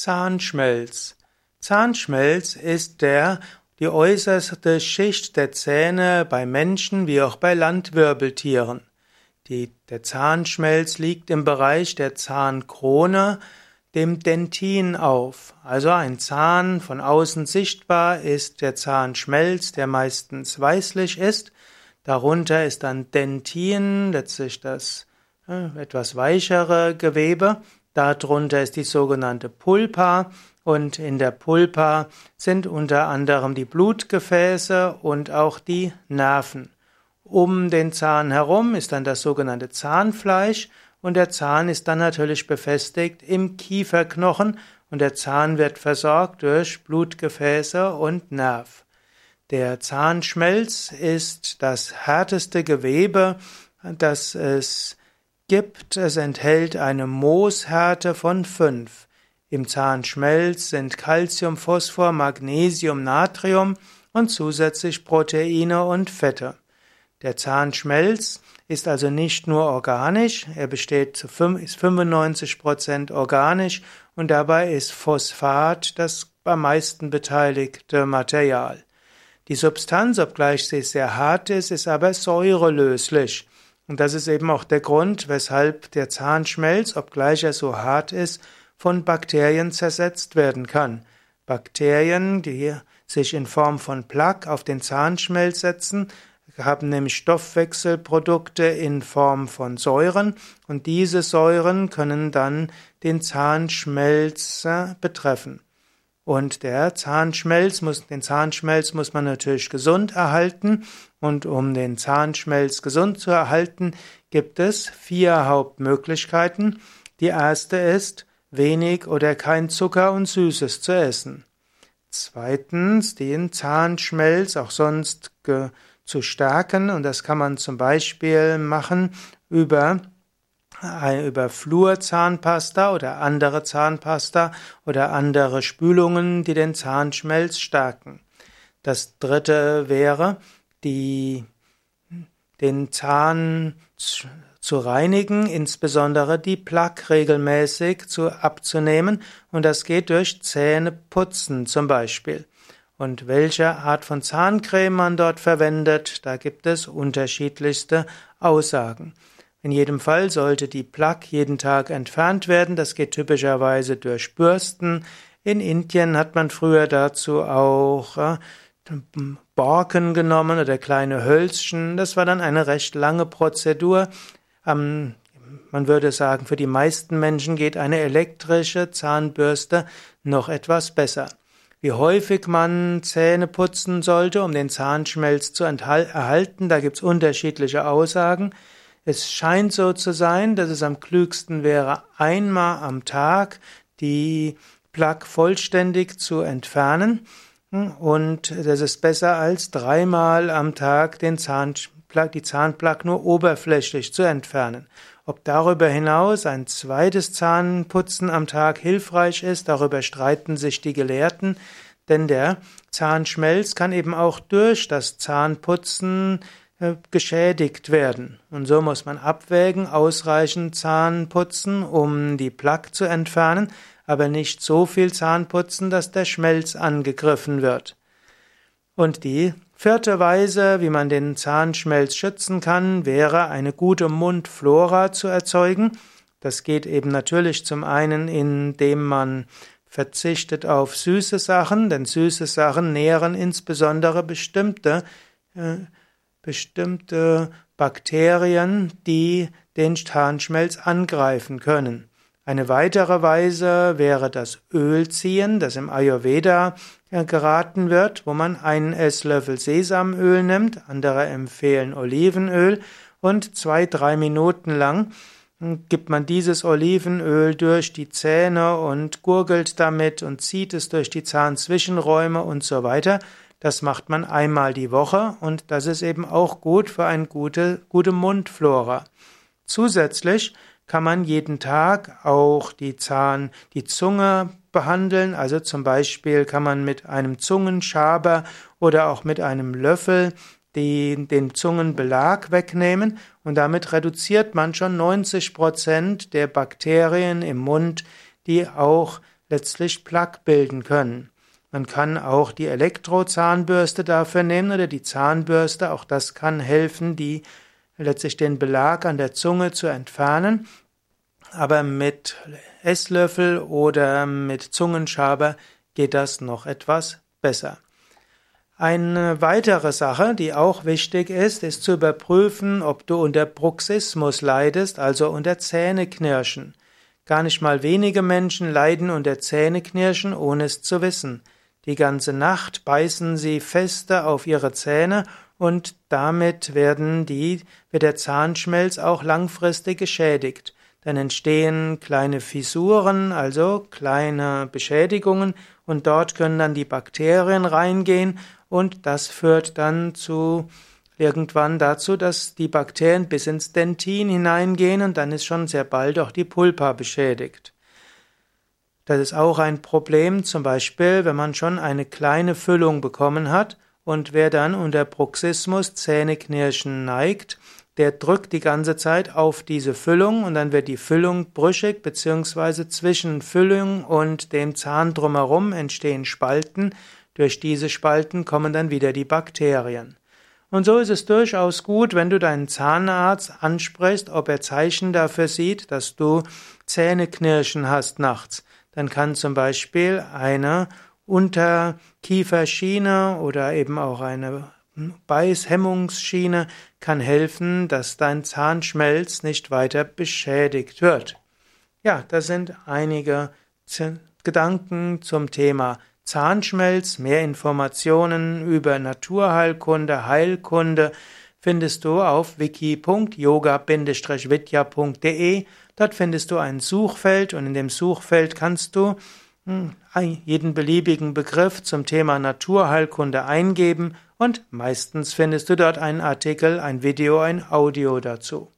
Zahnschmelz. Zahnschmelz ist der, die äußerste Schicht der Zähne bei Menschen wie auch bei Landwirbeltieren. Die, der Zahnschmelz liegt im Bereich der Zahnkrone, dem Dentin auf. Also ein Zahn von außen sichtbar ist der Zahnschmelz, der meistens weißlich ist. Darunter ist dann Dentin, letztlich das äh, etwas weichere Gewebe. Darunter ist die sogenannte Pulpa und in der Pulpa sind unter anderem die Blutgefäße und auch die Nerven. Um den Zahn herum ist dann das sogenannte Zahnfleisch und der Zahn ist dann natürlich befestigt im Kieferknochen und der Zahn wird versorgt durch Blutgefäße und Nerv. Der Zahnschmelz ist das härteste Gewebe, das es gibt. Es enthält eine Mooshärte von fünf. Im Zahnschmelz sind Calcium, Phosphor, Magnesium, Natrium und zusätzlich Proteine und Fette. Der Zahnschmelz ist also nicht nur organisch, er besteht zu 95% organisch und dabei ist Phosphat das am meisten beteiligte Material. Die Substanz, obgleich sie sehr hart ist, ist aber säurelöslich. Und das ist eben auch der Grund, weshalb der Zahnschmelz, obgleich er so hart ist, von Bakterien zersetzt werden kann. Bakterien, die sich in Form von Plaque auf den Zahnschmelz setzen, haben nämlich Stoffwechselprodukte in Form von Säuren und diese Säuren können dann den Zahnschmelz betreffen. Und der Zahnschmelz muss, den Zahnschmelz muss man natürlich gesund erhalten. Und um den Zahnschmelz gesund zu erhalten, gibt es vier Hauptmöglichkeiten. Die erste ist, wenig oder kein Zucker und Süßes zu essen. Zweitens, den Zahnschmelz auch sonst zu stärken. Und das kann man zum Beispiel machen über über Flurzahnpasta oder andere Zahnpasta oder andere Spülungen, die den Zahnschmelz stärken. Das dritte wäre, die, den Zahn zu reinigen, insbesondere die Plaque regelmäßig zu abzunehmen und das geht durch Zähneputzen zum Beispiel. Und welche Art von Zahncreme man dort verwendet, da gibt es unterschiedlichste Aussagen. In jedem Fall sollte die Plaque jeden Tag entfernt werden. Das geht typischerweise durch Bürsten. In Indien hat man früher dazu auch äh, Borken genommen oder kleine Hölzchen. Das war dann eine recht lange Prozedur. Man würde sagen, für die meisten Menschen geht eine elektrische Zahnbürste noch etwas besser. Wie häufig man Zähne putzen sollte, um den Zahnschmelz zu erhalten, da gibt's unterschiedliche Aussagen. Es scheint so zu sein, dass es am klügsten wäre, einmal am Tag die Plaque vollständig zu entfernen. Und das ist besser als dreimal am Tag den Zahnplak, die Zahnplaque nur oberflächlich zu entfernen. Ob darüber hinaus ein zweites Zahnputzen am Tag hilfreich ist, darüber streiten sich die Gelehrten, denn der Zahnschmelz kann eben auch durch das Zahnputzen geschädigt werden. Und so muss man abwägen, ausreichend Zahnputzen, um die Plaque zu entfernen, aber nicht so viel Zahnputzen, dass der Schmelz angegriffen wird. Und die vierte Weise, wie man den Zahnschmelz schützen kann, wäre eine gute Mundflora zu erzeugen. Das geht eben natürlich zum einen, indem man verzichtet auf süße Sachen, denn süße Sachen nähren insbesondere bestimmte äh, bestimmte Bakterien, die den Zahnschmelz angreifen können. Eine weitere Weise wäre das Ölziehen, das im Ayurveda geraten wird, wo man einen Esslöffel Sesamöl nimmt, andere empfehlen Olivenöl und zwei, drei Minuten lang gibt man dieses Olivenöl durch die Zähne und gurgelt damit und zieht es durch die Zahnzwischenräume und so weiter. Das macht man einmal die Woche und das ist eben auch gut für eine gute, gute Mundflora. Zusätzlich kann man jeden Tag auch die Zahn, die Zunge behandeln. Also zum Beispiel kann man mit einem Zungenschaber oder auch mit einem Löffel die, den Zungenbelag wegnehmen und damit reduziert man schon 90 Prozent der Bakterien im Mund, die auch letztlich Plaque bilden können. Man kann auch die Elektrozahnbürste dafür nehmen oder die Zahnbürste, auch das kann helfen, die letztlich den Belag an der Zunge zu entfernen. Aber mit Esslöffel oder mit Zungenschaber geht das noch etwas besser. Eine weitere Sache, die auch wichtig ist, ist zu überprüfen, ob du unter Bruxismus leidest, also unter Zähneknirschen. Gar nicht mal wenige Menschen leiden unter Zähneknirschen, ohne es zu wissen. Die ganze Nacht beißen sie feste auf ihre Zähne und damit werden die, wird der Zahnschmelz auch langfristig geschädigt. Dann entstehen kleine Fissuren, also kleine Beschädigungen, und dort können dann die Bakterien reingehen, und das führt dann zu irgendwann dazu, dass die Bakterien bis ins Dentin hineingehen, und dann ist schon sehr bald auch die Pulpa beschädigt. Das ist auch ein Problem, zum Beispiel, wenn man schon eine kleine Füllung bekommen hat und wer dann unter Bruxismus Zähneknirschen neigt, der drückt die ganze Zeit auf diese Füllung und dann wird die Füllung brüchig, beziehungsweise zwischen Füllung und dem Zahn drumherum entstehen Spalten. Durch diese Spalten kommen dann wieder die Bakterien. Und so ist es durchaus gut, wenn du deinen Zahnarzt ansprichst, ob er Zeichen dafür sieht, dass du Zähneknirschen hast nachts. Dann kann zum Beispiel eine Unterkieferschiene oder eben auch eine Beißhemmungsschiene kann helfen, dass dein Zahnschmelz nicht weiter beschädigt wird. Ja, das sind einige Gedanken zum Thema Zahnschmelz. Mehr Informationen über Naturheilkunde, Heilkunde findest du auf wiki.yoga-vidya.de. Dort findest du ein Suchfeld und in dem Suchfeld kannst du hm, jeden beliebigen Begriff zum Thema Naturheilkunde eingeben und meistens findest du dort einen Artikel, ein Video, ein Audio dazu.